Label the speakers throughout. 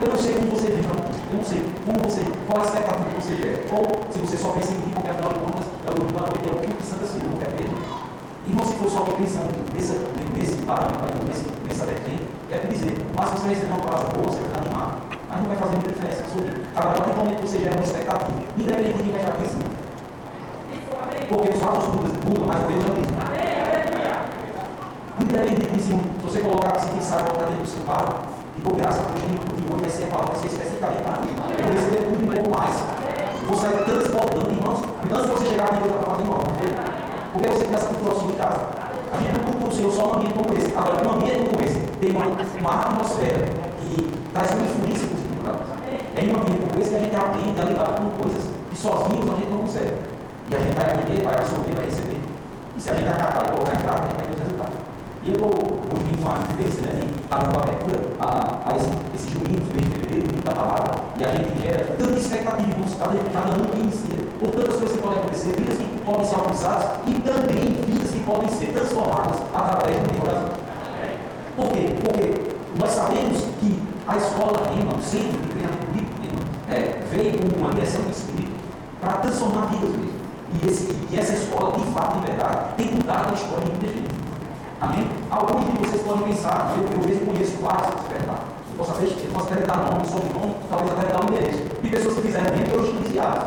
Speaker 1: Eu não sei como você vive, eu não sei como você, qual a expectativa que você quer. Ou se você só pensa em mim, porque afinal de contas, é o noite, é o que Santa Filha, não quer mesmo. E se for só pensando nesse, nesse parâmetro, nesse, nessa vertente, quer dizer, mas você receber uma palavra boa, você vai animar, mas não vai fazer muita diferença na sua vida. Agora, do momento que você gera uma expectativa, independente de quem vai estar pensando. Porque os fatos mudam, mas Deus é o mesmo. Independente disso, se você colocar assim, quem sabe, colocar dentro do seu carro, e por graça, hoje de vai ser a palavra, vai ser especificamente para mim. Eu vou tudo um pouco mais. Vou sair transportando, irmãos, antes de você chegar aqui, eu fazendo uma Porque você tem essa cultura sua em casa. A gente não cultua o Senhor só no ambiente como esse. Agora, no ambiente como esse, tem uma, uma atmosfera que traz uma influência para nós. É em um ambiente como esse que a gente aprende a lidar com coisas que sozinhos a gente não consegue. E a gente vai aprender, vai absorver, vai receber. E se a gente acatar e colocar em prática, a gente vai ter os resultados. E eu estou hoje com a diferença, né? Está dando abertura a, a esse, esses domingos, mês de fevereiro, muita palavra, e a gente gera tanta expectativa de cada, cada ano que inicia, por tantas coisas que podem acontecer, vidas que podem ser alcançadas e também vidas que podem ser transformadas através do Brasil. Por quê? Porque nós sabemos que a escola Rema, o centro de treinamento político Rema, é, veio com uma direção do Espírito para transformar vidas mesmo. E, esse, e essa escola, de fato, de verdade, tem mudado a história de muita gente. Amém? Alguns de vocês podem pensar, eu, eu mesmo conheço vários despertar. Eu posso até, eu posso até dar nome, sobrenome, talvez até dar um endereço. E pessoas que fizeram bem, eu estão desviadas.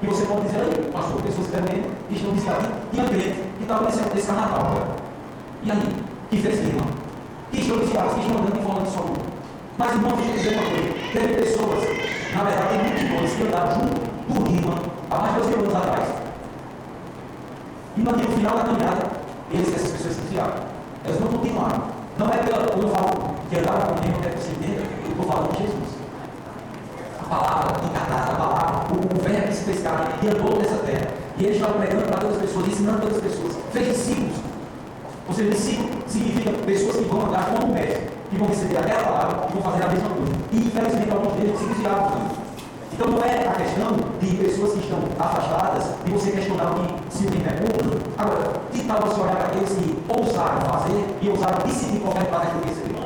Speaker 1: E você pode dizer aí, pastor, pessoas que fizeram bem, que estão desviadas. Tinha crente que estava nesse, nesse carnaval agora. E aí? Que fez irmão? Que estão desviadas, que estão andando e falando só Mas irmão, deixa eu dizer uma coisa. Teve pessoas, na verdade, tem irmãos que andaram junto do Rima há mais de dois mil anos atrás. E no final da caminhada, eles, essas pessoas se desviaram. Elas não continuaram. Não é quando eu falo que andava com Deus, é que você entenda, eu estou falando de Jesus. A palavra encarnada, a palavra, o, o verbo se fez carne, que andou nessa terra. E ele estava pregando para todas as pessoas, ensinando todas as pessoas. Fez discípulos. Ou seja, discípulo significa pessoas que vão andar como o mestre, que vão receber aquela palavra e vão fazer a mesma coisa. E infelizmente alguns deles se desviaram também. Então não é a questão de pessoas que estão afastadas e você questionar que se o tempo é curto. Agora, que tal você olhar para aqueles que ousaram fazer e ousaram decidir qualquer parte do receber?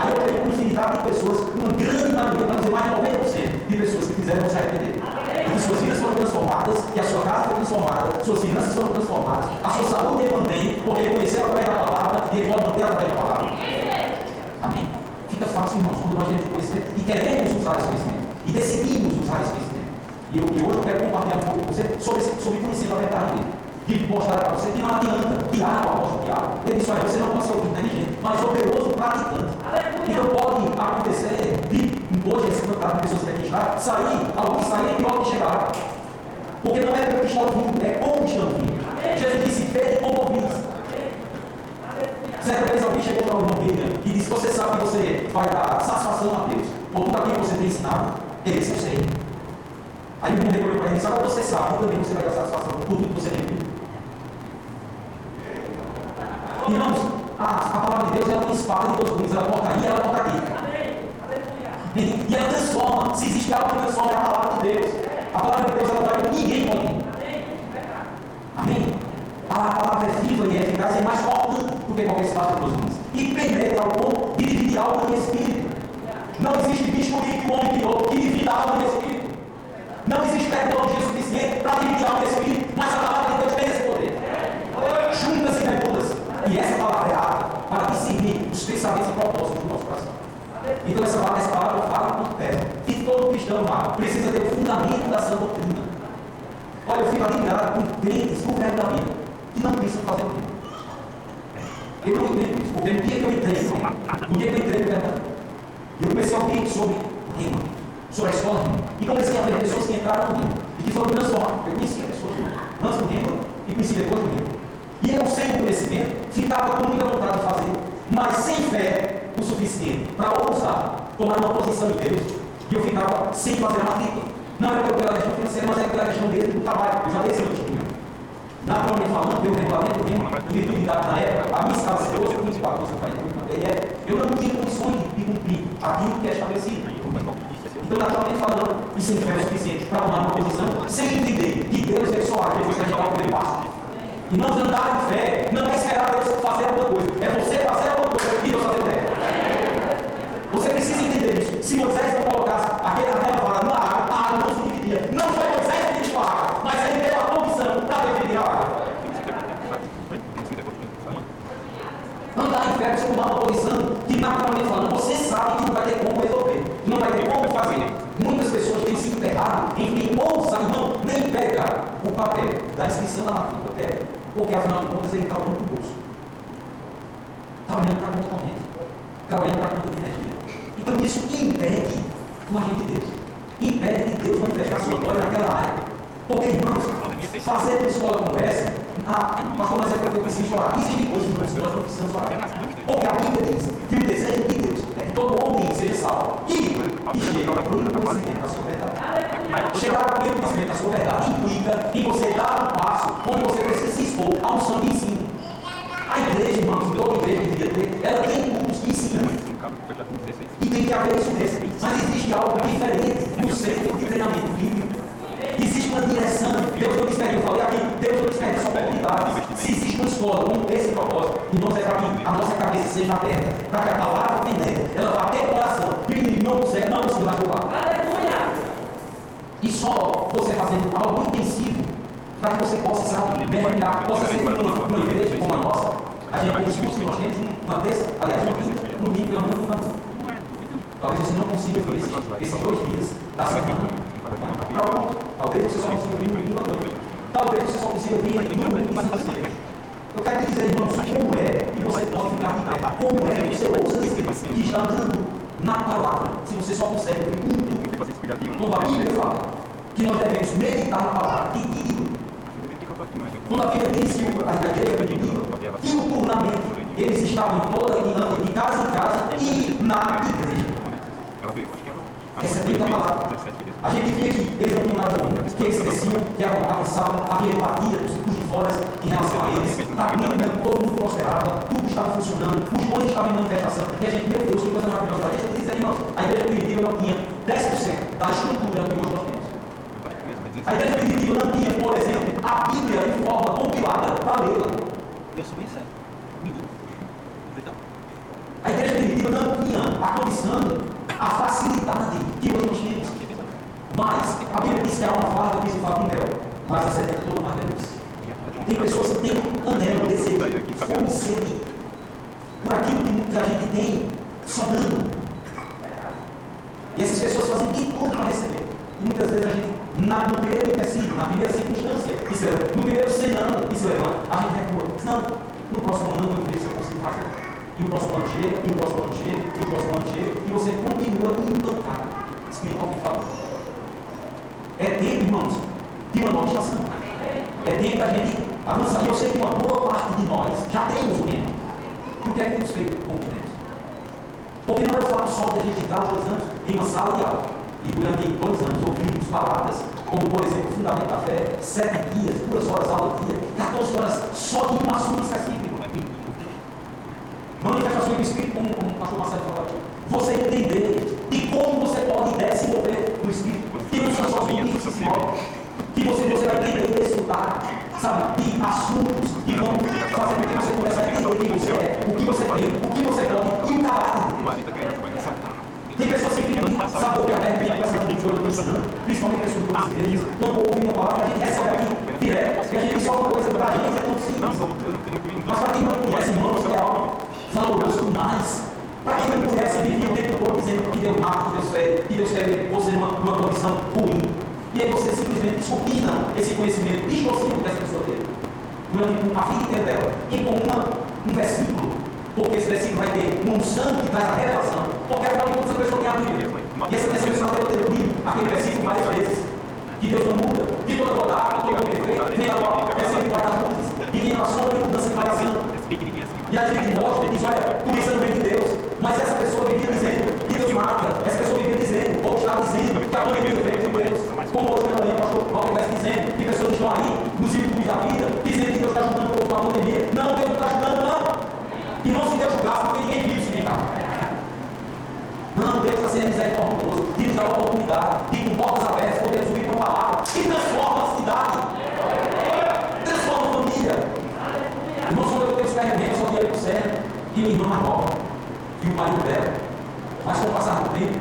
Speaker 1: Aí eu tenho infinidade de pessoas, uma grande maioria, para dizer mais de 90% de pessoas que fizeram se arrepender. E que suas vidas foram transformadas, que a sua casa foi transformada, suas finanças foram transformadas, a sua saúde é mantém, porque ele conheceu através da palavra e ele pode manter através da palavra. Amém? Fica fácil, irmãos, quando nós temos conhecimento e queremos usar esse conhecimento e decidimos usar esse conhecimento. E, e hoje eu quero compartilhar um pouco com você sobre, sobre conhecer a verdade dele. De mostrar para você que não adianta Tiago, o apóstolo Tiago. Ele disse, olha, você não pode ser inteligente, mas operoso praticante. Então pode acontecer de hoje esse campeonato de pessoas que aqui está, sair, alguns saírem pior que chegaram. Porque não é que estão vindo, é como estão vindo. Jesus disse, vede como ouvis. Certa vez alguém chegou para o irmão Bíblia e disse, você sabe que você vai dar satisfação a Deus por tudo aquilo que você tem ensinado? Esse eu sei. Aí o mundo para ele, sabe você sabe, também você vai dar satisfação por tudo que você tem. Irmãos, a, a palavra de Deus é uma espada de dois gumes, ela toca aí, ela toca aqui. E, e ela transforma. Se existe algo que transforma, é a palavra de Deus. A palavra de Deus ela vai ninguém pode. Amém? A palavra é viva e é eficaz e é mais forte do que qualquer espada de dois gumes. E penetra ao ponto de dividir alma e espírito. Não existe bispo que o criou que espírito. Não existe tecnologia suficiente para dividir alma e espírito, mas a palavra de Deus tem esse poder. Juntas e remudas. E essa palavra é apta para discernir os pensamentos e propósitos do nosso coração. Então essa, essa palavra fala por terra. E todo cristão amado precisa ter o fundamento da sua doutrina. Olha, eu fico admirado com crentes no verbo da vida que não pensam fazer o bem. Eu não entendo isso, no dia que eu entrei, no dia que eu entrei no eu comecei a ouvir sobre o rima, sobre a escola. E comecei a ver pessoas que entraram rima e que foram transformadas. Eu conhecia pessoas antes do rima e conheci depois do rima. E eu, sem conhecimento, ficava com muita vontade de fazer, mas sem fé o suficiente para ousar tomar uma posição de Deus. E eu ficava sem fazer a matrícula. Não era pela questão financeira, mas era pela questão dele do trabalho. Eu já dei esse testemunho. Naturalmente falando, pelo regulamento rima, virtude da época, a minha escala de hoje, eu 24 anos, eu falei, eu não tinha condições de cumprir aquilo que é estabelecido. Então, naturalmente falando, isso não é suficiente para tomar uma posição sem entender que Deus é só aquele que vai o primeiro passo. E não andar em fé, não é esperar Deus fazer alguma coisa, é você fazer alguma coisa e Deus fazer o Você precisa entender isso. Se Moisés não colocasse aquela, aquela vara na água, a água não se dividia. Não foi Moisés que dividiu a água, mas ele deu a condição para dividir a água. Andar em fé, você tomar uma posição que naturalmente falando, você sabe que não vai ter como resolver, não vai ter como fazer. Muitas pessoas têm se enterrado em quem ouça, não, nem pega o papel da inscrição da matrícula, porque afinal de contas ele está olhando para o bolso. Está olhando para a conta corrente, está olhando para a conta de energia. Então isso impede o agir de Deus. Impede que Deus manifestar sua glória naquela área. Porque, irmãos, fazer escola conversa, a pastor Nazé foi preciso orar. Existem coisas que nós não precisamos orar. Porque a Bíblia diz que o desejo de Deus é que todo homem seja salvo. E, e chega ao pleno conhecimento da sua verdade. Chegar ao pleno conhecimento da sua verdade implica que você dá um passo onde você precisa se expor a um sangue ensino. A igreja, irmãos, toda igreja devia ter, ela tem cultos que ensinam. E tem que haver isso mesmo. Mas existe algo diferente no centro de treinamento bíblico. Existe uma direção. Deus não desperde, eu falei aqui, Deus não desperde essa oportunidade. Se existe uma escola com esse propósito, irmãos, é para que a nossa cabeça seja aberta, para que a palavra venha, ela vá até o coração, e o inimigo não consegue, não consegue roubar. E só você fazendo algo intensivo, para que você possa sabe, mergulhar, possa ser uma, uma igreja como a nossa. A gente tem um discurso que nós temos uma terça, aliás, uma quinta, no domingo, pelo menos uma Talvez você não consiga ver esses, esses dois dias da semana. Talvez você só consiga vir no domingo à noite. Talvez você só consiga vir no domingo Eu quero dizer, irmãos, como é que você pode ficar de pé? Como é que você ouça esse que está andando na palavra, se você só consegue ver um tudo? Como a Bíblia fala, que nós devemos meditar na palavra e. Quando a diz que a igreja um turnamento, eles estavam toda de casa em casa e na igreja. Recebendo a palavra. A gente via que eles não tinham nada a ver, que eles cresciam, que avançavam, havia empatia dos de fora em relação a eles, a Bíblia, todo mundo prosperava, tudo estava funcionando, os bons estavam em manifestação, e a gente, meu Deus, que coisa maravilhosa. Deixa eu dizer, irmãos, a igreja primitiva não tinha 10% da estrutura que hoje nós temos. A igreja primitiva não tinha, por exemplo, a Bíblia em forma compilada para lê-la.
Speaker 2: Eu sou bem sério.
Speaker 1: A igreja primitiva não tinha a condição, a facilidade que hoje nós temos. Mas a Bíblia diz que há uma farda que se fala mel, mas a sede é toda uma delícia. Tem pessoas que têm anelo, desejo, fome, sede por aquilo que a gente tem sobrando. E essas pessoas fazem de tudo para receber. E muitas vezes a gente, na, no primeiro empecilho, na primeira circunstância, isso é, no primeiro senão, isso é, a gente recua. Não, no próximo ano eu vejo se eu consigo fazer. E o próximo ano chega, e o próximo ano chega, e o próximo ano chega, e você continua encantado. Espiritualmente falando. É tempo, irmãos, de uma nova estação. É tempo da gente avançar. E eu sei que uma boa parte de nós já temos o tempo. O que é que temos feito com o tempo? Porque não é fato só de a gente estar dois anos em uma sala de aula e durante dois anos ouvimos palavras, como por exemplo, Fundamento da Fé, sete dias, duas horas aula dia, 14 horas só de um assunto específico. Manifestação do Espírito, como, como o pastor Marcelo falou aqui. Você entender de como você pode desenvolver o Espírito que não são só políticos que que você, você vai que desfrutar, sabe, de assuntos que vão fazer com que você comece a entender quem você é, o que você tem, o que você pode e o caráter. Tem pessoas que ficam, sabe o que a terra que estou ensinando, principalmente pessoas do brasileiros, não ouvir uma palavra, a gente recebe aqui direto, e a gente uma coisa para a gente, é tudo simples. Mas para quem não conhece, irmãos, que é algo valoroso demais. Para quem não conhece, vive o tempo todo dizendo que Deus mata, que Deus fere, que Deus quer você numa, numa condição ruim. E aí você simplesmente descombina esse conhecimento distorcido que essa pessoa teve. A vida dela. E com uma, um versículo, porque esse versículo vai ter uma unção que traz a revelação. Porque afinal de contas a pessoa tem a Bíblia. E essa pessoa vai ter aquele versículo várias vezes. Que Deus não muda, que toda rodada, todo perfeito, vem agora, é sempre guardar luzes. E vem a sombra de mudança variação. E a gente mostra e diz, olha, tudo isso não vem de Deus. Mas essa pessoa vivia dizendo que Deus mata. Essa pessoa vivia dizendo, ou está dizendo, que a pandemia veio de Deus. Como hoje também o pastor Paulo dizendo, que pessoas estão aí, nos ídolos da vida, dizendo que Deus está ajudando o povo com a pandemia. Não, Deus não está ajudando, não. E não se Deus julgasse, porque ninguém viu se ficar. Não, Deus está sendo misericordioso, dar a oportunidade, de com portas abertas, poder subir para a palavra, e transforma a cidade, transforma a família. Irmãos, quando eu tenho experimentos, eu olhei para o céu, e minha irmã nova, e o marido dela, mas com o passar do tempo,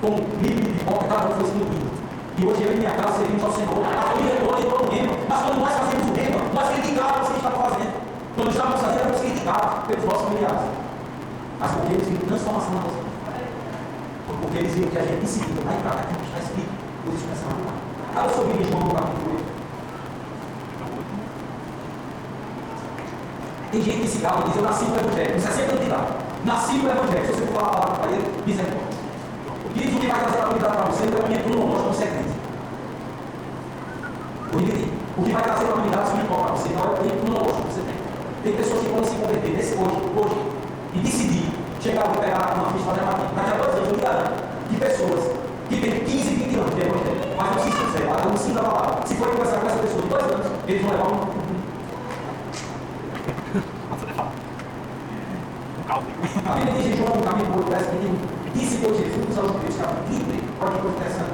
Speaker 1: com livro de pipoca, cada um fosse no E hoje eu e minha casa servimos ao Senhor. A família toda entrou no rema. Mas quando nós fazemos o rema, nós criticávamos o que estava fazendo. Quando estávamos fazendo, éramos criticados pelos nossos familiares. Mas porque eles viram transformação na nossa. Porque eles viram que a gente decidiu lá em casa, está escrito, eles começaram a mudar. Abra sobre João no capítulo 8. Tem gente que se gala e diz, eu nasci no Evangelho. Isso é sempre candidato. Nasci no Evangelho. Se você for falar a palavra para ele, misericórdia. Diz o que vai trazer a unidade para você, então é o cronológico no segredo. O que vai trazer a unidade espiritual para você, não é o cronológico que você tem. Tem pessoas que podem se converter nesse hoje, hoje, e decidir chegar a pegar uma ficha para daqui a dois anos, eu me garanto, que têm 15, 20 anos de evangelho, mas não se sinceram, não se da palavra. Se for conversar com essa pessoa dois anos, eles vão levar um A Bíblia diz em João, no capítulo 8, verso 21, disse por Jesus aos judeus, capítulo 30, olha que coisa interessante.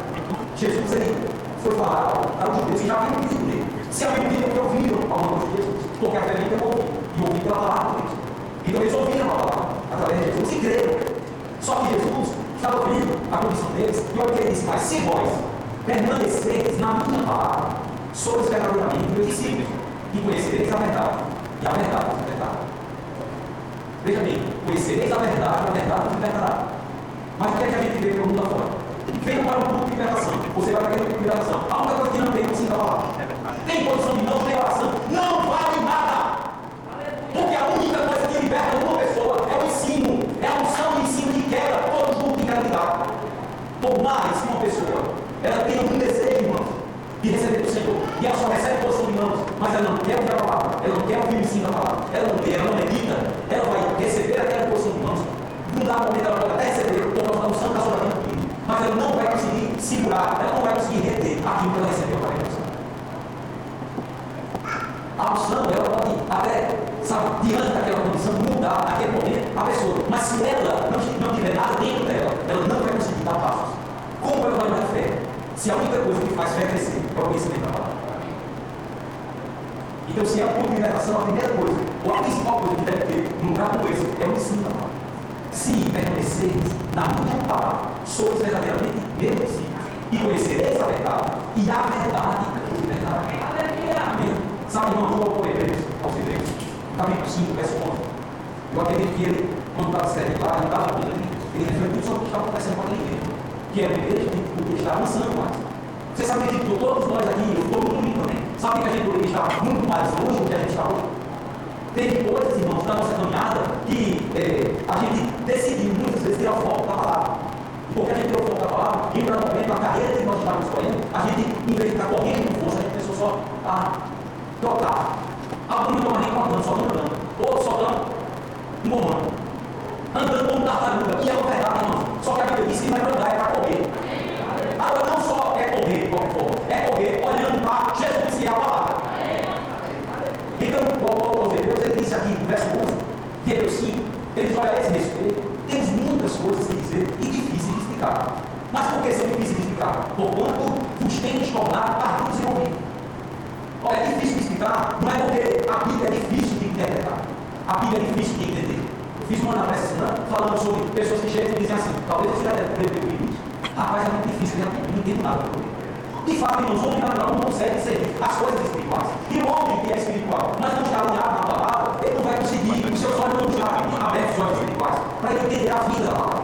Speaker 1: Jesus ele foi falar aos judeus que já haviam dele. Se haviam ouvido, porque ouviram alguma coisa de Jesus, porque a fé pelo ouvir, e ouvir pela palavra de Cristo. Então eles ouviram a palavra através de Jesus e creram. Só que Jesus estava vendo a condição deles, e olha o que ele disse, mas se vós permaneceres na minha palavra, sois verdadeiramente meus discípulos, e conhecereis a verdade, e a verdade é verdade. Veja bem, conhecereis a verdade, a verdade vos libertará. Mas o que é que a gente vê pelo mundo afora? Vem para o culto de liberação. Você vai para aquele culto de liberação. A única coisa que não tem é você falar. Tem condição de não ter oração. Não vale nada. Porque a única coisa que liberta uma pessoa é o ensino. É a unção e ensino que quebra todo mundo que quer lidar. Por mais que uma pessoa ela tenha um desejo, irmãos, de receber do Senhor. E ela só recebe posição de mãos, mas ela não quer ouvir a palavra, ela não quer ouvir o ensino da palavra, ela não lê, ela não medita, ela vai receber aquela posição de mãos. Não dá momento ela pode até receber, por causa da unção da sua vida, mas ela não vai conseguir segurar, ela não vai conseguir reter aquilo que ela recebeu para a unção. A unção, ela pode até, sabe, diante daquela condição, mudar naquele momento a pessoa. Mas se ela não tiver nada dentro dela, ela não vai conseguir dar passos. Como ela vai dar fé? Se a única coisa que faz fé crescer é o conhecimento da palavra. Então, se é a ponto de libertação, a primeira coisa, ou a principal coisa que deve ter num lugar como esse, é o ensino da palavra. Se permaneceres na minha palavra, sois verdadeiramente meus discípulos, e conhecereis a verdade, e a verdade vos libertará. Amém. Sabe, irmão, João por Hebreus, aos Hebreus, capítulo 5, verso 11. Eu acredito que ele, quando estava sério lá, ele estava ele refletiu sobre o que estava acontecendo com a igreja que é a igreja que podia estar avançando mais. Você sabe que todos nós aqui, eu todo mundo também, sabe que a gente poderia estar muito mais longe do que a gente está hoje? Tem coisas, irmãos, na nossa caminhada que é, a gente decidiu muitas vezes tirar o foco da palavra. Porque a gente tirou o foco da palavra, e no momento, a carreira que nós estávamos escolhendo, a gente, em vez de estar correndo com força, a gente pensou só a trocar. Alguns não estão nem cortando, só andando. Outros só estão engomando. Andando como tartaruga. E é uma verdade, irmãos. Só que a Bíblia diz que não é andar, é para correr. Agora, não só é correr de qualquer forma, é correr olhando para Jesus e a palavra. Então, o Deus ele disse aqui verso 11, de Hebreus 5, ele a esse respeito, temos muitas coisas a dizer e difíceis de explicar. Mas por que são difíceis de explicar? Porquanto vos temos tornado tardios em ouvir. Olha, é difícil de explicar, não é porque a Bíblia é difícil de interpretar. A Bíblia é difícil de entender. Fiz uma análise falando sobre pessoas que chegam e dizem assim, talvez você já deve ter ouvido isso. Rapaz, é muito difícil, eu não entendo nada. De fato, irmãos, o homem natural não consegue ser as coisas espirituais. E o homem que é espiritual, mas não está alinhado na palavra, conseguir, os seus olhos estão abertos, os olhos espirituais, para entender a vida lá.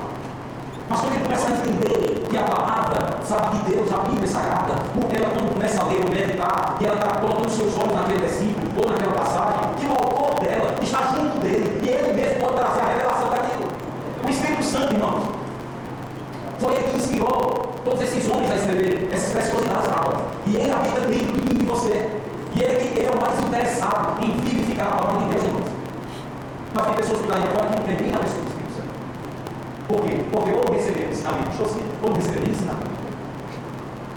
Speaker 1: Mas quando ele começa a entender que a palavra, sabe, de Deus, a Bíblia Sagrada, ela quando começa a ler meditar, e ela está colocando seus olhos naquele versículo, ou naquela passagem, que o autor dela está junto dele, e ele mesmo pode trazer a revelação daquilo. O Espírito Santo, irmãos, foi ele que inspirou todos esses homens a escrever essas preciosidades aulas. E ele habita dentro de mim e de você. E ele, ele é o mais interessado em vivificar a palavra de Deus. Mas tem que lá fora que não tem nem a pessoa Santo. Por quê? Porque ou receber ensinamento de você, ou receber ensinamento.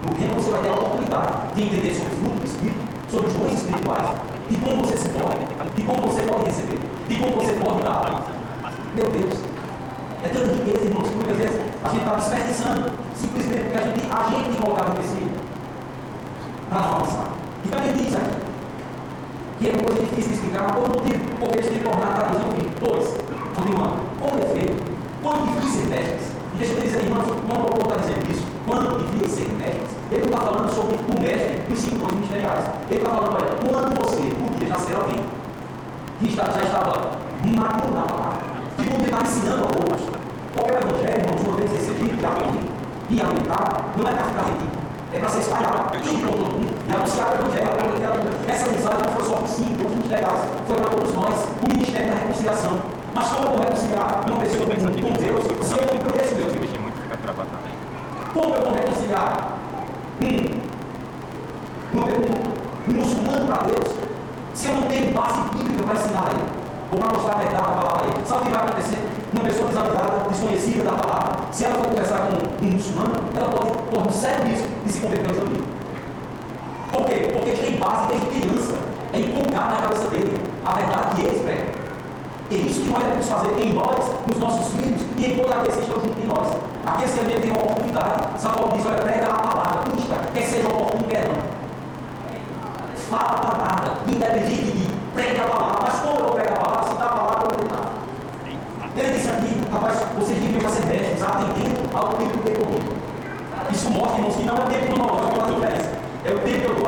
Speaker 1: No tempo você vai ter a oportunidade de entender sobre o fruto do Espírito, sobre os dons espirituais, de como você se pode, de como você pode receber, de como você pode dar. Meu Deus, é tanta riqueza, irmãos, que muitas vezes a gente está desperdiçando, simplesmente porque a gente, a gente colocava no vestido para avançar. E diz aqui, que é coisa difícil explicar, mas por motivo, porque que tornar a tradução em dois, continuando. Com efeito, quando difíceis testes E deixa eu dizer, irmãos, quando o autor está dizendo isso, quando devia ser médicos, ele não está falando sobre o mestre dos cinco dons ministeriais. Ele está falando, olha, quando você podia já ser alguém que já estava maduro na palavra, que podia estar ensinando a outros, qual é o evangelho, irmãos, uma vez recebido, que aprende e aumentar, não é para ficar rico, é para ser espalhado, para todo mundo, e anunciar o evangelho. Essa mensagem não foi só para cinco dons ministeriais, foi para todos nós, o ministério da reconciliação. Mas como eu vou reconciliar uma pessoa com Deus se eu não conheço Deus? Como eu vou reconciliar um, um, um muçulmano para Deus se eu não tenho base bíblica para ensinar ele? Ou para mostrar a verdade da palavra a ele? Sabe o que vai acontecer? Uma pessoa desavisada, desconhecida da palavra, se ela for conversar com um muçulmano, ela pode correr um sério risco de se converter ao amigo. Por quê? Porque tem base desde criança. É inculcar na cabeça dele a verdade que eles pregam. É isso que nós devemos fazer em nós, nos nossos filhos e em todos aqueles que estão junto de nós. Aqueles que a gente tem uma oportunidade. Paulo diz: olha, prega a palavra, custa, quer seja oportuno, quer não. Fala a palavra, independente de prega a palavra. Mas como eu prego a palavra, se dá a palavra, eu vou tentar. Ele disse aqui, rapaz, vocês deviam ser médicos, atendendo ao tempo que comigo. Isso mostra, irmãos, que não é tempo que faz diferença. É o tempo que eu.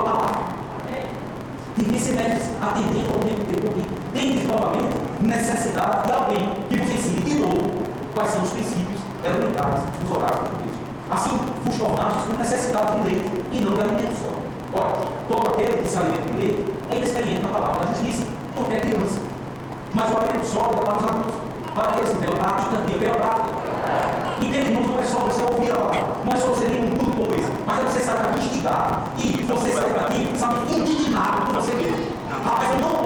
Speaker 1: Devia ser médicos, atendendo ao tempo que comigo. Tem desenvolvimento necessidade de alguém que você ensine de novo quais são os princípios elementares dos horários de Deus. Assim, vos tornastes com necessidade de leite e não de alimento só. Ora, todo aquele que se alimenta de leite é inexperiente na palavra da justiça, porque é criança. Mas o alimento sólido é para os adultos, para eles, pela prática e pela prática. Entende, irmãos, não é só você ouvir a palavra, não é só você ler um tudo com mas você saber investigar e você sair daqui, sabe, indignado com você mesmo. Rapaz, eu não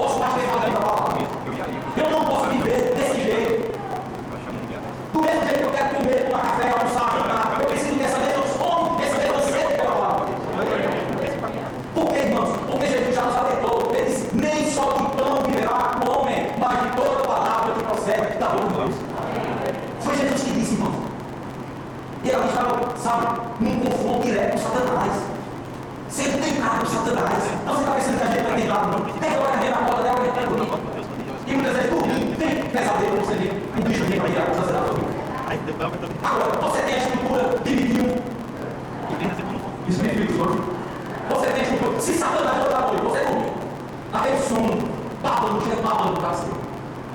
Speaker 1: com Satanás. Não você está pensando que a gente vai ter nada, não. Tem agora a ver na porta dela, que é e muitas vezes dormindo, tem pesadelo, você vê um bicho para virar com sacerdote dormindo. Agora, você tem a estrutura de medium. Espírito Você tem a estrutura. Se Satanás for da noite, você dorme. Aquele sono, babando, chega babando para você.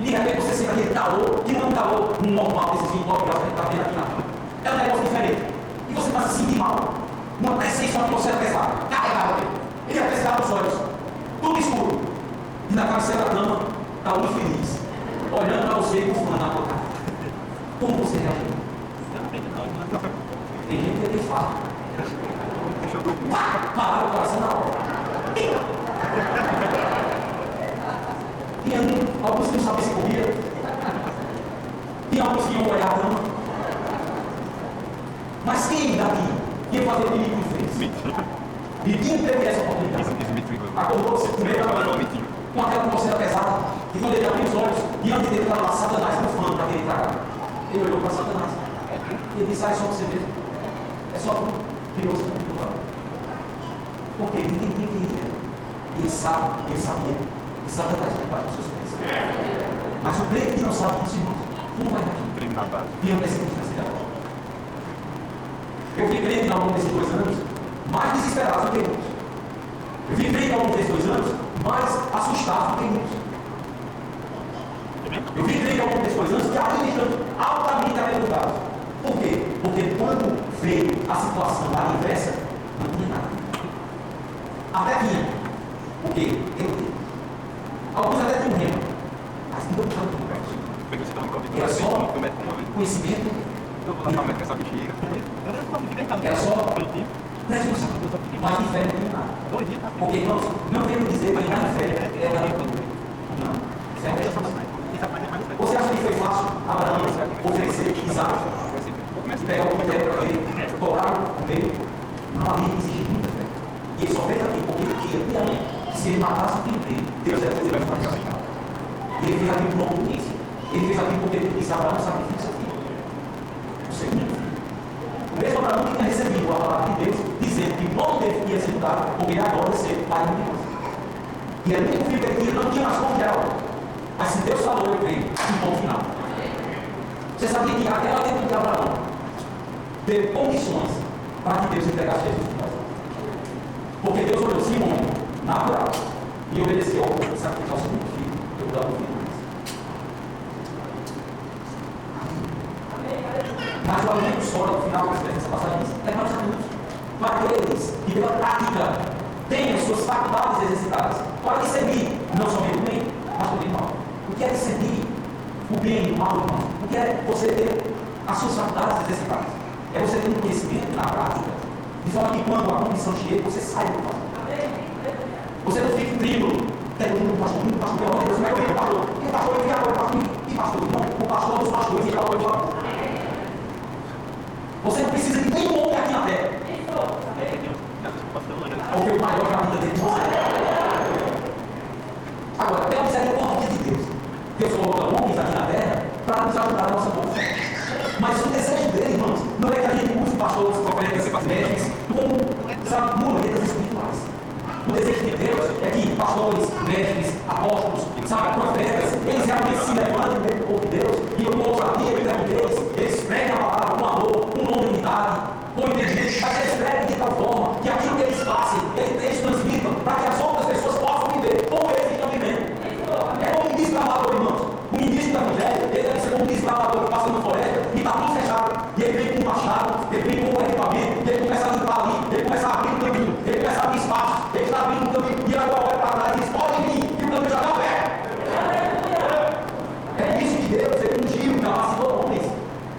Speaker 1: E de repente você sente aquele calor, que não é um calor normal, desses 29 graus que a gente está vendo aqui na cama. É um negócio diferente. E você começa a se sentir mal. Uma pressão que você é pesada, carregada. Ele pescar os olhos. Tudo escuro. E na cabeceira da cama, está muito feliz, olhando para você e na tua cara. Como você reagiu? Tem gente que tem fala. Parar o coração na hora. Um, alguns que não sabiam se corria. Tinha alguns que iam olhar a cama. Mas quem daqui ia fazer o que fez? E quem teve essa oportunidade? Acordou você primeiro com aquela atmosfera pesada, e quando ele abriu os olhos, diante dele estava lá Satanás bufando para aquele tragar. Ele olhou para Satanás. Ele disse, ah, é só você mesmo. É só tu. Criou você Porque ele entendia quem ele era. Ele sabe, ele sabia que Satanás vai para os seus pés. Mas o crente que não sabe disso, irmãos, não vai daqui. E eu preciso de Eu fui crente ao longo desses dois anos, mais desesperado do que fui crente ao longo desses dois anos, mais assustado do que muitos. Eu vivi ao longo desses dois anos ainda estamos altamente amedrontados. Por quê? Porque quando veio a situação da inversa, não tinha nada. Até tinha. O quê? Eu tinha. Alguns até tinham remo, mas não tanto. Era só conhecimento. Era só presunção. Mas de fé não tinha nada. Porque, irmãos, não quero dizer que de fé é nada Não. Certo? Você acha que foi fácil Abraão oferecer Isaac? Pegar o critério para ele, torar o meio? Não havia que exigir muita fé. E ele só fez aqui porque ele queria piamente que se ele matasse o filho dele, Deus ia fazer para sacrificar. E ele fez aquilo por obediência. Ele fez aquilo porque ele disse: Abraão seu filho. O segundo filho. O mesmo Abraão tinha recebido a palavra de Deus, dizendo que o nome dele ia ser mudado, porque ele agora ser pai de Deus. E o único filho ele tinha não tinha mais como gerar. Mas se Deus falou, eu creio. E ponto final. Você sabia que aquela dentro de Abraão, deu condições para que Deus entregasse Jesus para nós. Porque Deus olhou Simão, natural, e obedeceu ao povo sacrificar o segundo filho, eu vou dar o filho. Mas o alimento sólido, no final dessa passagem, é para os adultos, para aqueles que pela prática as suas faculdades exercitadas, para discernir não somente o bem, mas também o mal. O que é discernir o bem e o mal? O que é você ter as suas faculdades exercitadas? É você ter um conhecimento na prática, de forma que quando a condição chega, você sai do pastor. Você não fica tríbulo, tem um pastor, um pastor, de Deus, como é que eu pastor? Que pastor, que pastor, que pastor? Não, o pastor dos pastores, que pastor, você não precisa de nenhum homem aqui na terra. Porque o maior já vida dele de você. Agora, tem misericórdia de Deus. Deus coloca homens aqui na terra para nos ajudar a nossa boa Mas o desejo dele, irmãos, não é que a gente use pastores, profetas, médicos, como, sabe, muletas espirituais. O desejo de Deus é que pastores, médicos, apóstolos, sabe, profetas, eles realmente se levantem do povo de Deus e eu vou ousadia e Deus, eles preguem a palavra com amor, com novidade, com inteligência, mas eles preguem de tal forma que aquilo que eles fazem, eles, eles transmitam para que as outras pessoas possam viver como eles estão vivendo. É como um desbravador, irmãos. O ministro do Evangelho, ele deve ser como um desbravador que passa no floresta e está tudo fechado. E ele vem com um machado, ele vem com um equipamento, e ele começa a limpar ali, ele começa a abrir o caminho, ele começa a abrir espaço, ele está abrindo o caminho, e agora olha para trás e diz: pode vir, e o caminho já está aberto. É isso que Deus, ele ungiu, capacitou homens.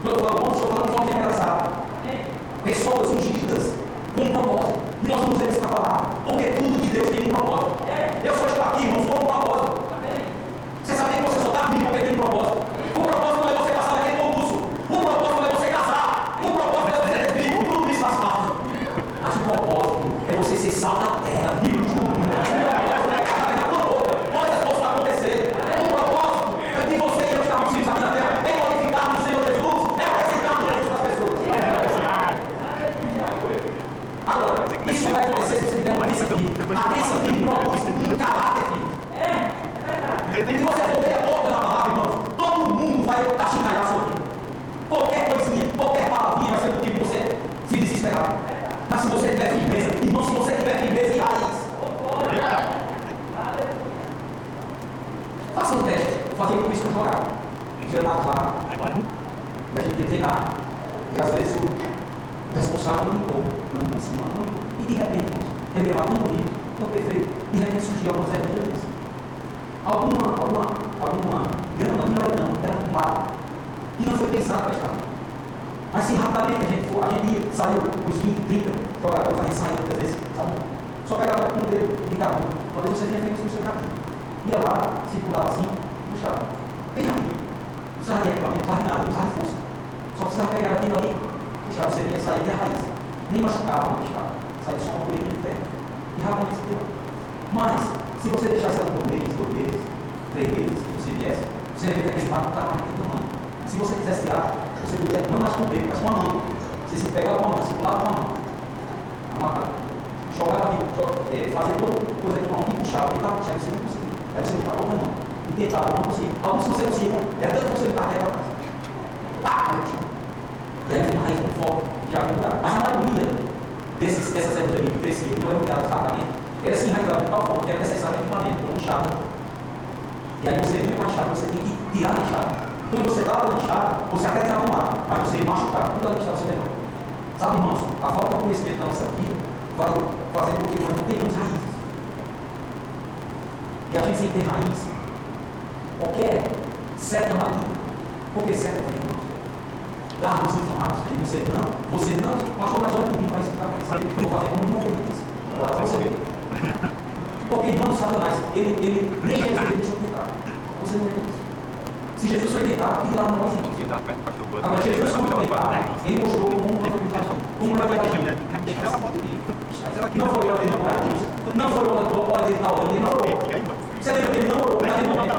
Speaker 1: Quando eu falo homens, estou falando de forma engraçada. Pessoas ungidas com um propósito. E nós vamos ver essa palavra. Porque tudo de Deus tem um propósito. Eu só estou aqui, irmãos, com um propósito. Você sabia que você só está aqui porque tem um propósito. O propósito não é você passar naquele concurso. O propósito não é você casar. O propósito é você ter filho. Tudo isso faz parte. Mas o propósito é você ser sal da terra, vivo de tudo. Coisas possam acontecer. O propósito é de você e eu estarmos vivos aqui na terra. É glorificar no Senhor Jesus. É apresentar Jesus às pessoas. Isso vai acontecer se você tiver uma bênção aqui. A bênção aqui de propósito, caráter. E se você for ver a na palavra, irmão, todo mundo vai achincalhar seu filho. Qualquer coisinha, qualquer palavrinha vai ser do tipo você se desesperar. Mas se você tiver firmeza, irmão, se você tiver firmeza e raiz, faça um teste. Vou fazer com isso que eu jogar. Você lá, lá, a gente tem que treinar. E às vezes o responsável não limpou, ensinou, não limpou. E de repente, revelar tão bonito, tão perfeito, de repente surgiu algumas evangelistas. Alguma, alguma, alguma grama, era grama, era um barro. E não foi pensado para estar. Mas se rapidamente a gente for, a gente saiu os 20, 30 jogadores, a gente saiu muitas vezes, sabe? Só pegava um dedo de cada um. Talvez você tenha feito isso no seu caminho. Ia lá, circulava assim, puxava. Bem rápido. Não precisava de equipamento, não precisava de nada, não precisava de força. Só precisava pegar aquilo ali, puxava, você ia sair de raiz. Nem machucava, não machucava. Saía só uma colheita de ferro. E rapidamente se deu. Mas, se você deixasse ela por mês, dois meses, três meses, se você viesse, você ia ver que aquele mato estava naquele tamanho. Se você quisesse tirar, você podia não mais com o dedo, mas com a mão. Você se pegava com a mão, circulava com a mão. A mata. Jogava ali, é, fazia toda coisa com a mão e puxava, tentava puxar, você não conseguia. Aí você ficava com a mão. E tentava, não conseguia. Alguns você conseguia, era tanto que você estava até para trás. Pá, E uma raiz muito forte, mudar. Mas a maioria desses, dessas épocas que cresciam, não eram criadas rapidamente, era se enraizado de tal forma que era necessário equipamento, como enxada. E aí você viu com a enxada, você tem que tirar a enxada. Quando você dava a enxada, você até tirava um ar, mas você machucava, tudo a você levou. Sabe, irmãos, a falta de conhecimento da nossa vida vai fazer com que nós não tenhamos raízes. E a gente sem ter raiz, qualquer seta maligna, qualquer seta maligna, dardos inflamados, que você não, você não, pastor, mas olha por mim, saber o que eu vou fazer, como não fez. Para você ver. Porque irmão Satanás, ele, ele nem Jesus ele deixou tentar. Você não é isso. Se Jesus foi tentar, fica lá no nós irmãos. Agora, Jesus foi tentar, ele mostrou como uma foi como uma vai Não foi o ordem para Deus. Não foi o ordem da ordem, não orou. Você lembra que ele não orou naquele momento?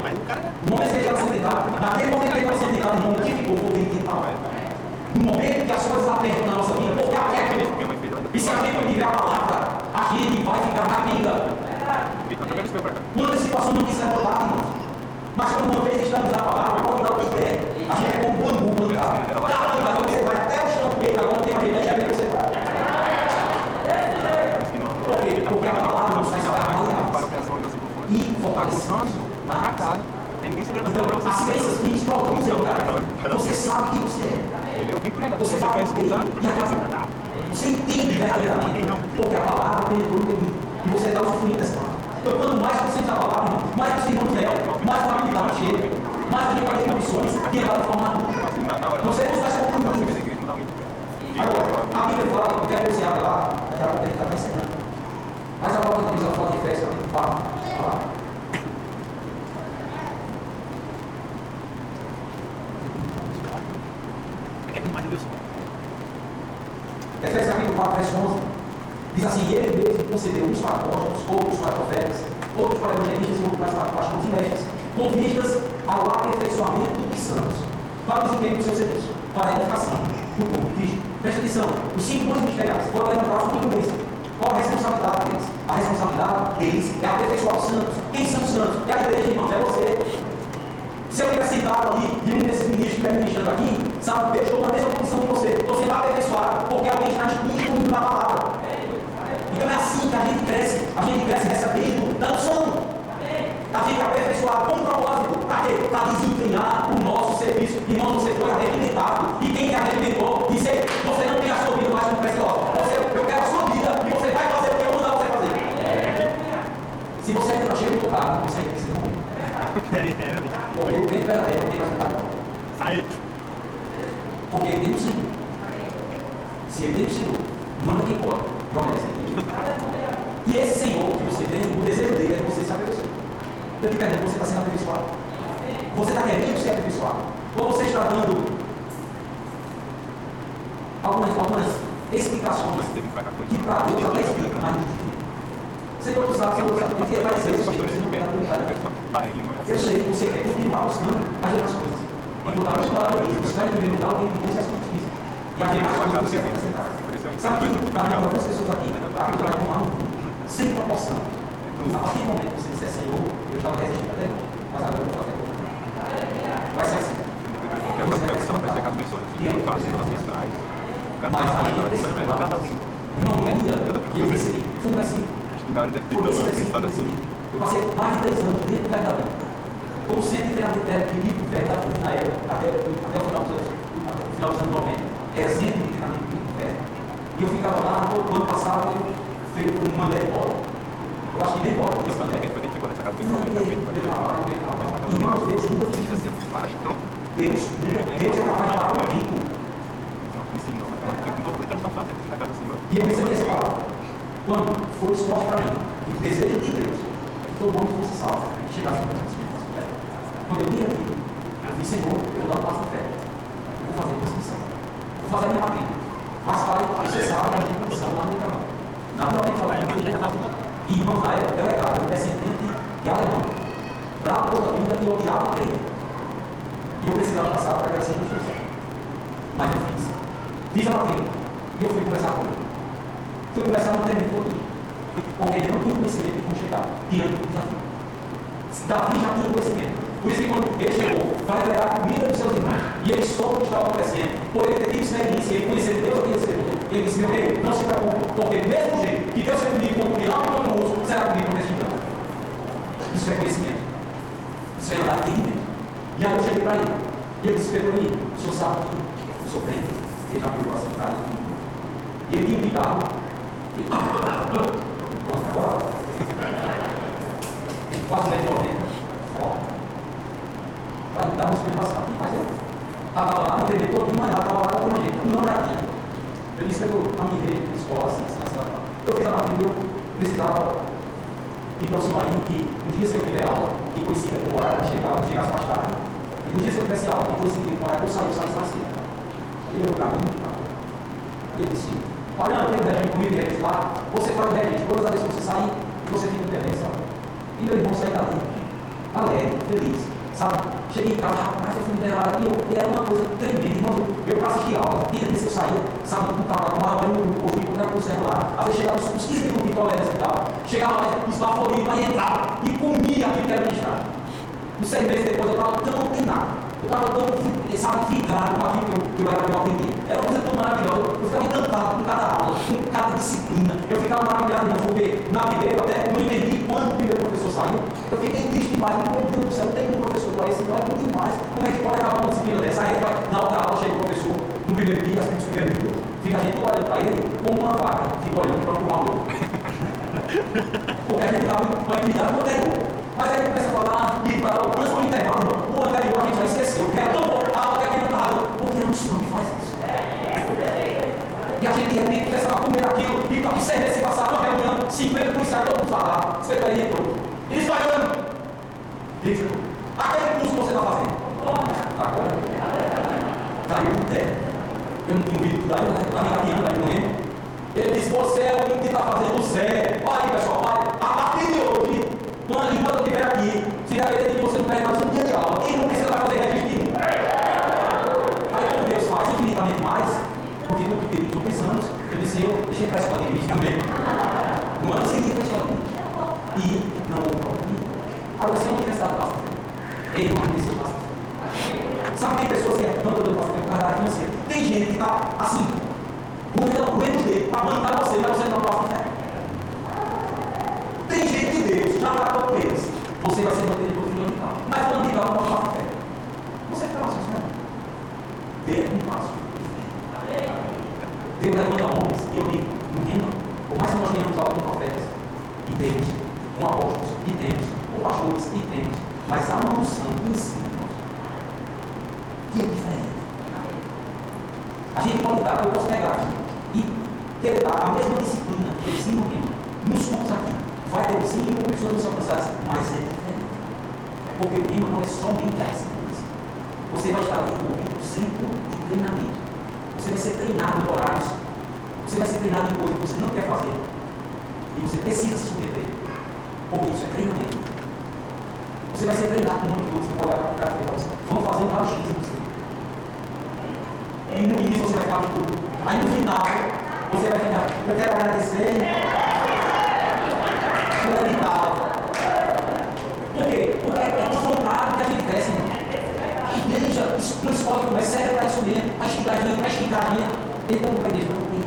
Speaker 1: Momento ele estava sendo tentado, naquele momento ele tentado, irmão, o que ficou? Foi o tentar. No momento que as coisas apertam na nossa vida, porque apertam. E se a gente não tiver a palavra, a gente vai ficar na vida. Quando a situação não quiser mudar, irmãos. Mas quando uma vez estamos na palavra, pode dar o que. A gente é como bambu plantado. Tá, agora você vai até o chão, agora tem mais quê? Deixa ver você vai. Por quê? Porque a palavra nos faz trabalhar e fortalecendo na casa. Então, as crenças que explodam no seu cara, você sabe quem você é. Você o que e a casa. Você entende verdadeiramente porque a palavra penetrou no teu E você está usufruindo dessa palavra. Então, quanto mais você está a palavra, mais você irmão Léo, mais a habilidade chega, mais a gente vai ter condições de entrar de forma. Você não vai ser compromisso. Agora, a Bíblia fala, eu quero que você abra lá, aquela que está ensinando. Mas a palavra de Deus ela fala de festa, fala, fala. Efésios capítulo 4, verso 11. Diz assim: Ele mesmo concedeu uns para apóstolos, outros para profetas, outros para evangelistas e outros para e mestres, com vistas ao aperfeiçoamento dos santos, para o desempenho do seu serviço, para a edificação do povo de Cristo. Presta atenção: os cinco pontos ministeriais foram levantados um mês. Qual a responsabilidade deles? A responsabilidade deles é aperfeiçoar os santos. Quem são os santos? É a igreja, irmãos, é você. Se eu estiver sentado ali e um desses ministros estiver ministrando aqui, sabe, eu estou na mesma condição que você. Estou sendo aperfeiçoado, porque alguém está incluindo na palavra. Então é assim que a gente. A gente cresce recebendo, dando sono. A gente é aperfeiçoado com propósito. Para desempenhar o nosso serviço. Irmão, você foi arregimentado. E quem te arregimentou disse: Você não tem a sua vida mais como preciosa. Você, eu quero a sua vida e você vai fazer o que eu mandar você fazer. Se você é cheio do carro, você tem que ser porque o bem verdadeiro tem resultado. Sai. Porque ele tem o Senhor. Se ele tem o Senhor, manda quem pode. Promessa. E esse Senhor que você tem, o desejo dele é que você se aperfeiçoe. Eu te pergunto, você está sendo aperfeiçoado? Você está querendo ser aperfeiçoado? Ou você está dando algumas, algumas explicações que para Deus até explica, mas Senhor, tu sabe, Senhor, sabe, porque vai ser isso, você não quer Eu sei que você quer continuar buscando as outras coisas. E botar no lado, buscar em primeiro lugar alguém que as coisas físicas. E aquele mais coisas você quer acrescentar. Sabe que para algumas pessoas aqui, para que vai tomar um sem proporção. A partir do momento que você disser, Senhor, eu estava resistindo até mas agora eu vou fazer. Vai ser assim. Porque a proteção vai ser cada pessoa que não faz as mestrais. Mas aí, não é que eu recebi. Foi assim. Por isso que eu passei mais de 10 anos dentro do Verdadeiro. Como sempre treinamento técnico verdadeiro na época, até, até o final dos, final dos anos 90. Exemplo de treinamento técnico. E eu ficava lá, no ano passado, eu feito com uma mulher embora. Deus. Deus, é de. E. Quando para mim, o desejo de Deus, que todo mundo fosse salvo, que chegasse no conhecimento. Quando eu vi aquilo, eu disse, Senhor, eu um passo vou fazer a prescrição. Vou fazer a minha. Mas para você sabe a minha condição lá canal. Naturalmente, falando, eu já estava e irmão na época, delegado, descendente de alemão. Da toda a vida que eu odiava a ele. E eu precisava passar para crescer no justiça. Mas eu fiz. Fiz a matrícula. E eu fui conversar com ele. Fui conversar no terreno todo. Porque ele não tinha conhecimento de como chegar diante do desafio. Davi já tinha conhecimento. Por isso que quando ele chegou, vai levar a comida dos seus irmãos. E ele soube o que estava acontecendo. Por ele ter tido experiência, ele conheceu Deus aqui nesse mundo. Ele disse, meu rei, não se preocupe, porque mesmo jeito que Deus é comigo quando me ama quando uso, será comigo quando estudar. Isso é conhecimento. Isso é andar entendimento. E aí eu cheguei para ele. E ele disse, Pedro, o senhor sabe que eu sou crente. Ele já pegou essa frase. E ele tinha um guitarra Quase 10 90. Ó. Vai dar uma explicação. Mas eu estava lá, não entendi todo mas estava lá com um jeito. Não era aqui. Eu disse que eu na escola, assim, Eu fiz a matrícula, eu precisava para o submarino que no dia que eu tiver aula, que coincida com o horário chegava, chegasse mais tarde, e no dia que eu tivesse aula, que coincida com o horário eu saí, eu saí mais cedo. E eu caminho, ele disse, Olha, tem regime comigo eles lá. Você faz o regime. Todas as vezes que você sair, você fica sabe? E meu irmão sai dali, alegre, feliz, sabe? Cheguei em casa, rapaz, eu fui liberado e era uma coisa tremenda, irmão. Eu para assistir aula, dia desse eu saía, sabe, não estava com uma hora, eu ouvi quando vezes chegava uns 15 minutos de tolerância e tal. Chegava lá, esbaforido, aí entrava e comia aquilo que era ministrado. Uns seis meses depois eu estava, tem nada. Eu estava tão, sabe, vidrado com aquilo que eu, que eu era aprender. Era uma coisa tão maravilhosa. Eu ficava encantado com cada aula, com cada disciplina. Eu ficava maravilhado, não, porque na primeira até não entendi quando o primeiro professor saiu. Eu fiquei triste demais. Meu Deus do céu, tem um professor para esse, não é muito demais. Como é que pode acabar uma disciplina dessa? Aí, na outra aula, chega o professor, no primeiro dia, as pessoas fica livre. Fica a gente olhando para ele como uma vaca, fica olhando para o maluco. Porque a gente estava com a atividade do anterior. Mas aí ele começa a falar, e para o próximo intervalo, o anterior a gente já esqueceu. Que era tão bom, a aula que aquele estava. Porque não se faz isso. E a gente de repente começa a comer aquilo, e para observar se passar uma reunião, 50 policiais, todo mundo. Você está aí. Eles olhando. Diz, aquele curso que você está fazendo. Agora, caiu no teto. Aí, eu estava engatinhando aí com ele. Disse, você é o que está fazendo o certo. Olha aí, pessoal, olha. A partir de hoje, quando enquanto eu estiver aqui, se já que você não perde mais um dia de aula, quem não precisa fazer registro? Aí como Deus faz infinitamente mais, porque no que eu pensamos, eu disse, eu deixei para a escola de também. No ano seguinte, eu escola E não houve problema. Agora, se a universidade passa, ele não precisa Sabe, tem pessoas que é tanto do pastor, caralho, financeiro. Tem gente que está assim, o medo dele, a mãe está você, mas você não passa fé. Tem gente que Deus já tratou com eles. Você vai ser mantido por fundamental. Mas fundamental não pode passar fé. Você fica assim, não. Deus é um passo. Deus levanta homens, e eu digo, ninguém não. Por mais que nós tenhamos alguns profetas, e temos, com apóstolos, e temos, com pastores, e temos, mas há uma unção em si, que é diferente. A gente pode dar, eu posso pegar aqui e ter a mesma disciplina que eles desenvolveram nos cursos aqui. Vai ter cinco pessoas que são cansadas, mas é diferente. Porque o Você vai estar envolvido no centro de treinamento. Você vai ser treinado em horários. Você vai ser treinado em coisas que você não quer fazer. E você precisa se submeter. Porque isso é treinamento. Você vai ser treinado com um monte de. Você pode olhar para o cara e falar vamos fazer um raio-x em você. E no início você vai de tudo. Aí no final, você vai ficar, eu quero agradecer. Fulano de tal. Por quê? Porque é vontade que a gente cresce. Igreja, isso como é sério para isso mesmo. A esticadinha, a esticadinha. Então, para igreja, não tem.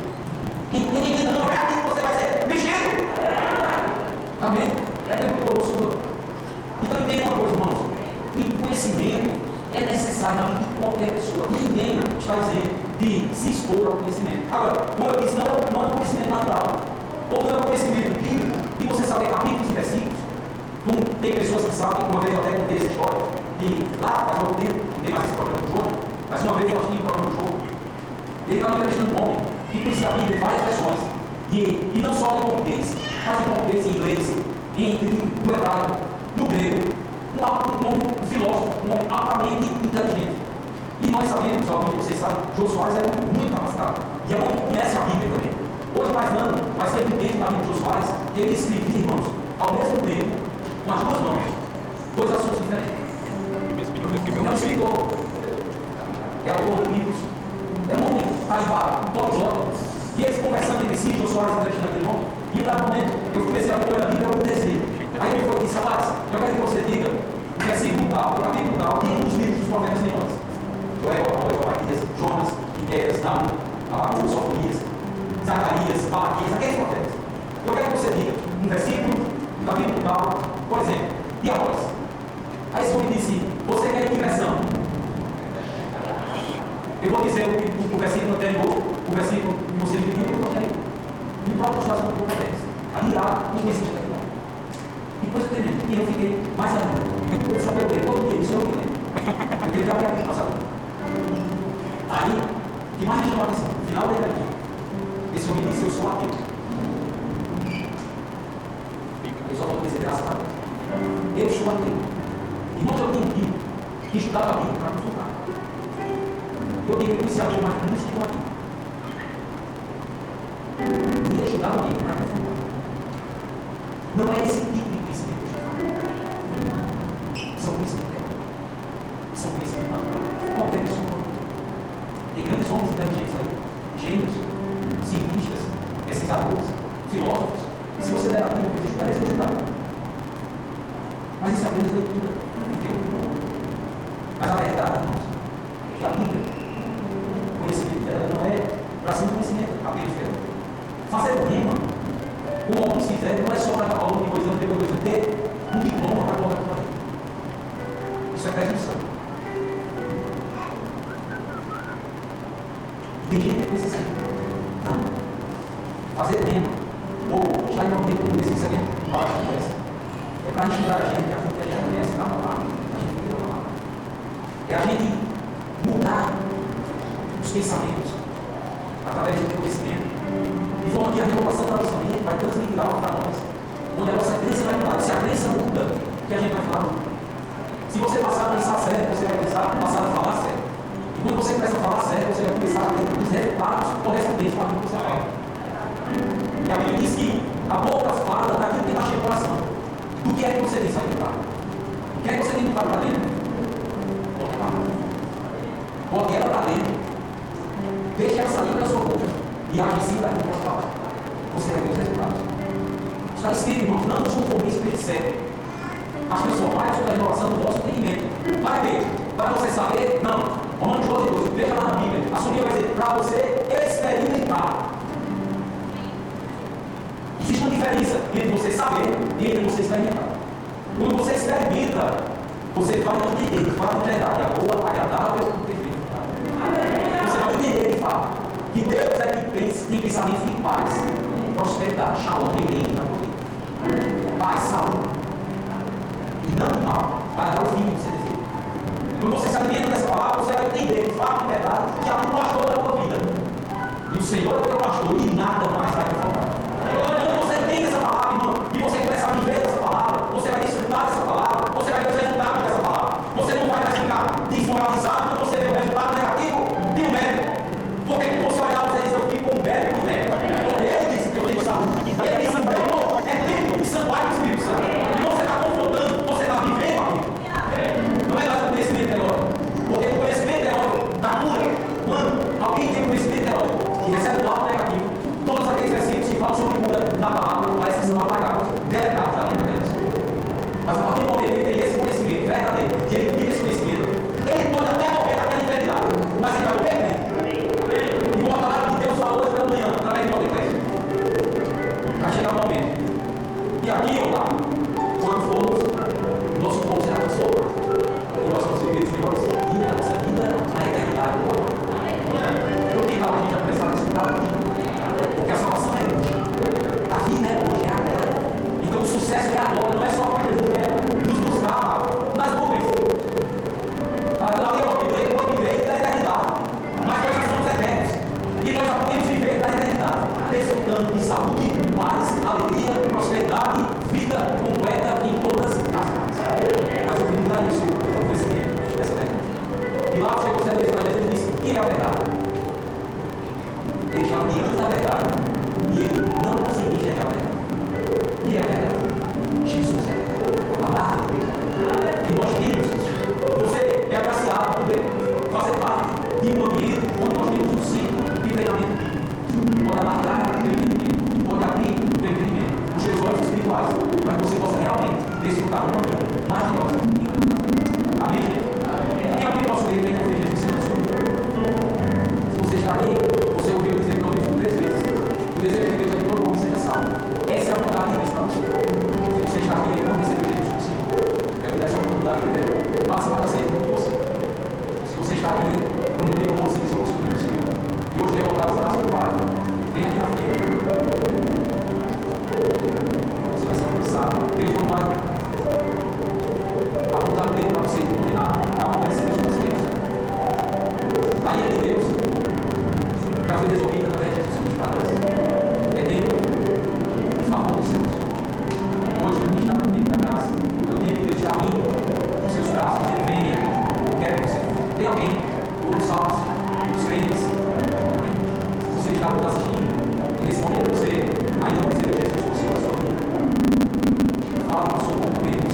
Speaker 1: Ninguém não é assim que você vai ser mexendo. Amém? É tempo grosso. Então entenda uma coisa, irmãos. O conhecimento é necessário na vida de qualquer pessoa. Ninguém está dizendo de se expor ao conhecimento. Agora, como eu disse, não, não é conhecimento natural. Ou não é um conhecimento bíblico, de você saber capítulos e versículos. Como tem pessoas que sabem, uma vez eu até contei essa história, que lá faz algum tempo, não tem mais esse problema do jogo, mas uma vez eu tinha um problema do jogo. Ele estava entrevistando um homem que precisa de várias versões. E, e não só em português, mas em português, em inglês, em, no hebraico, no grego. Um, um, um filósofo, um homem altamente inteligente. E nós sabemos, alguns de vocês sabem, Jô Soares era muito capacitado. E é um que conhece a Bíblia também. Hoje mais não, mas um tempo na Bíblia de Jô Soares ele escrevia, irmãos, ao mesmo tempo, com as duas mãos, dois assuntos diferentes. Não explicou. É autor de livros. É um homem tarifado, um poliglota. E eles conversando entre si, Jô Soares entrevistando aquele homem. E em dado momento, eu comecei a pôr a Bíblia com desejo. Aí ele falou disse, Soares, eu quero que você diga o versículo tal, o capítulo tal, e os livros dos profetas menores. Joel, Jonas, Miqueias, Naum, Abacus, Sofonias, Zacarias, Malaquias, aqueles profetas. Eu quero que você diga um versículo, um capítulo tal, por exemplo, e a voz. Aí esse homem disse, você quer que versão? Eu vou dizer o, o, versículo anterior, o versículo que você pediu, eu não tenho. E o próprio Estado do profetas. Ali lá, não existe aquilo. E depois eu terminei. E eu fiquei mais ainda. Eu só perguntei, todo dia, isso eu não lembro. Porque ele já havia passado. Aí, o que mais me chamou a atenção? No final dele aqui, esse homem disse: Eu sou ateu. Eu só vou dizer graças a Deus. Eu sou ateu. Irmãos, eu tenho que estudava a Bíblia para consultar. Eu tenho iniciativa, mas não estudou a Bíblia. Ele estudava a Bíblia para consultar. Não é esse tipo de conhecimento. São conhecimento. São conhecimento natural. Qualquer pessoa tem grandes homens inteligentes aí, gênios, cientistas, pesquisadores, filósofos. E se você der a você parece que está. Mas isso é apenas leitura. sair da sua boca. E a sim vai ter uma palavra. Você é vai ver os resultados. Está escrito, irmãos, não nos conformistas com esse As pessoas mais sobre a revelação do nosso entendimento. Vai ver. Para você saber, não. Romanos 12, 12. Veja lá na Bíblia. A sua Bíblia vai dizer, para você experimentar. Existe uma diferença entre você saber e entre você experimentar. Quando você experimenta, você vai entender fala a verdade, a boa, agradável e perfeita. Você vai entender de fato que Deus é que pensa, tem pensamentos de paz, prosperidade, shalom, ninguém tá para poder. Paz, saúde. E não mal, para dar o fim você ser quando você se alimenta dessa palavra, você vai entender de fato verdade que há um pastor na tua vida. E o Senhor é o teu pastor e nada mais vai te faltar.